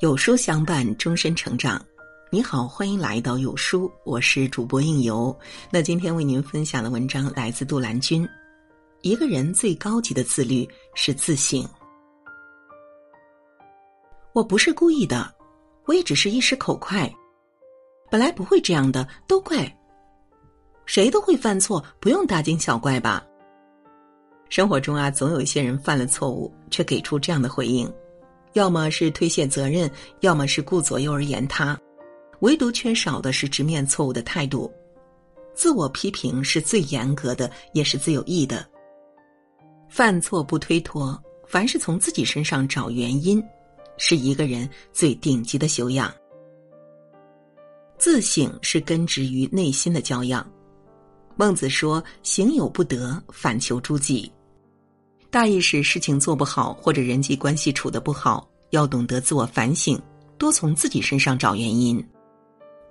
有书相伴，终身成长。你好，欢迎来到有书，我是主播应由。那今天为您分享的文章来自杜兰君。一个人最高级的自律是自省。我不是故意的，我也只是一时口快，本来不会这样的，都怪谁都会犯错，不用大惊小怪吧。生活中啊，总有一些人犯了错误，却给出这样的回应。要么是推卸责任，要么是顾左右而言他，唯独缺少的是直面错误的态度。自我批评是最严格的，也是最有益的。犯错不推脱，凡是从自己身上找原因，是一个人最顶级的修养。自省是根植于内心的教养。孟子说：“行有不得，反求诸己。”大意是事情做不好，或者人际关系处得不好，要懂得自我反省，多从自己身上找原因。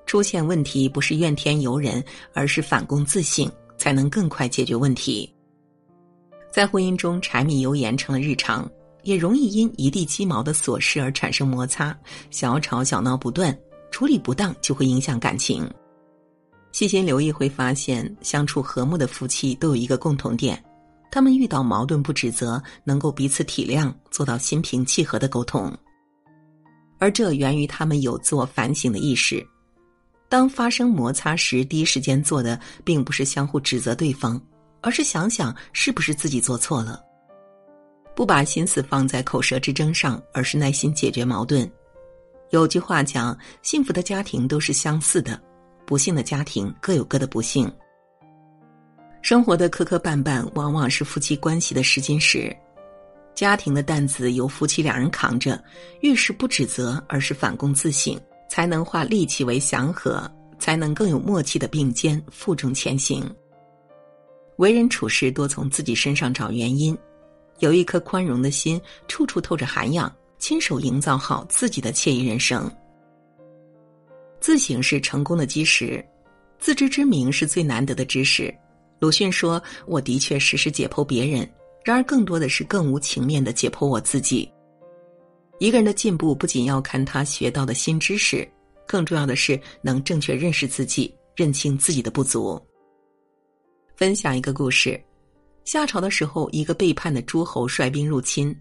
出现问题不是怨天尤人，而是反躬自省，才能更快解决问题。在婚姻中，柴米油盐成了日常，也容易因一地鸡毛的琐事而产生摩擦，小吵小闹不断，处理不当就会影响感情。细心留意会发现，相处和睦的夫妻都有一个共同点。他们遇到矛盾不指责，能够彼此体谅，做到心平气和的沟通，而这源于他们有自我反省的意识。当发生摩擦时，第一时间做的并不是相互指责对方，而是想想是不是自己做错了，不把心思放在口舌之争上，而是耐心解决矛盾。有句话讲：“幸福的家庭都是相似的，不幸的家庭各有各的不幸。”生活的磕磕绊绊，往往是夫妻关系的试金石。家庭的担子由夫妻两人扛着，遇事不指责，而是反躬自省，才能化戾气为祥和，才能更有默契的并肩负重前行。为人处事，多从自己身上找原因，有一颗宽容的心，处处透着涵养，亲手营造好自己的惬意人生。自省是成功的基石，自知之明是最难得的知识。鲁迅说：“我的确时时解剖别人，然而更多的是更无情面的解剖我自己。一个人的进步，不仅要看他学到的新知识，更重要的是能正确认识自己，认清自己的不足。”分享一个故事：夏朝的时候，一个背叛的诸侯率兵入侵，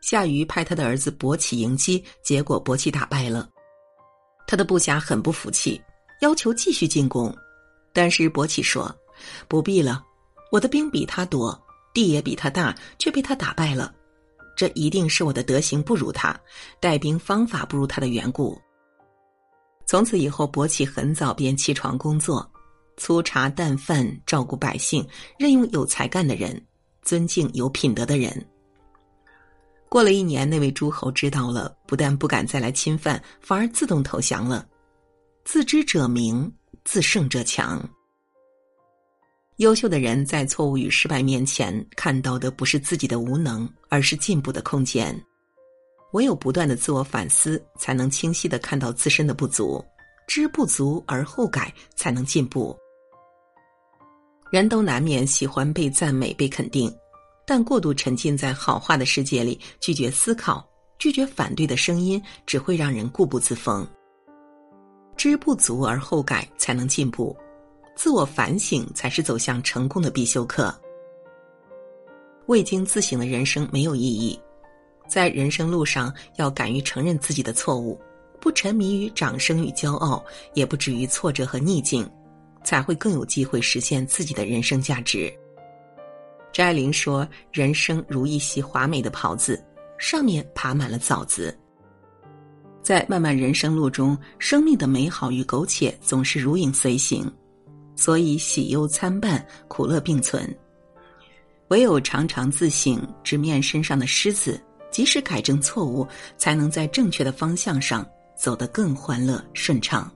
夏禹派他的儿子伯启迎击，结果伯启打败了。他的部下很不服气，要求继续进攻，但是伯启说。不必了，我的兵比他多，地也比他大，却被他打败了。这一定是我的德行不如他，带兵方法不如他的缘故。从此以后，伯起很早便起床工作，粗茶淡饭，照顾百姓，任用有才干的人，尊敬有品德的人。过了一年，那位诸侯知道了，不但不敢再来侵犯，反而自动投降了。自知者明，自胜者强。优秀的人在错误与失败面前看到的不是自己的无能，而是进步的空间。唯有不断的自我反思，才能清晰的看到自身的不足，知不足而后改，才能进步。人都难免喜欢被赞美、被肯定，但过度沉浸在好话的世界里，拒绝思考、拒绝反对的声音，只会让人固步自封。知不足而后改，才能进步。自我反省才是走向成功的必修课。未经自省的人生没有意义，在人生路上要敢于承认自己的错误，不沉迷于掌声与骄傲，也不止于挫折和逆境，才会更有机会实现自己的人生价值。张爱玲说：“人生如一袭华美的袍子，上面爬满了枣子。”在漫漫人生路中，生命的美好与苟且总是如影随形。所以喜忧参半，苦乐并存。唯有常常自省，直面身上的虱子，及时改正错误，才能在正确的方向上走得更欢乐顺畅。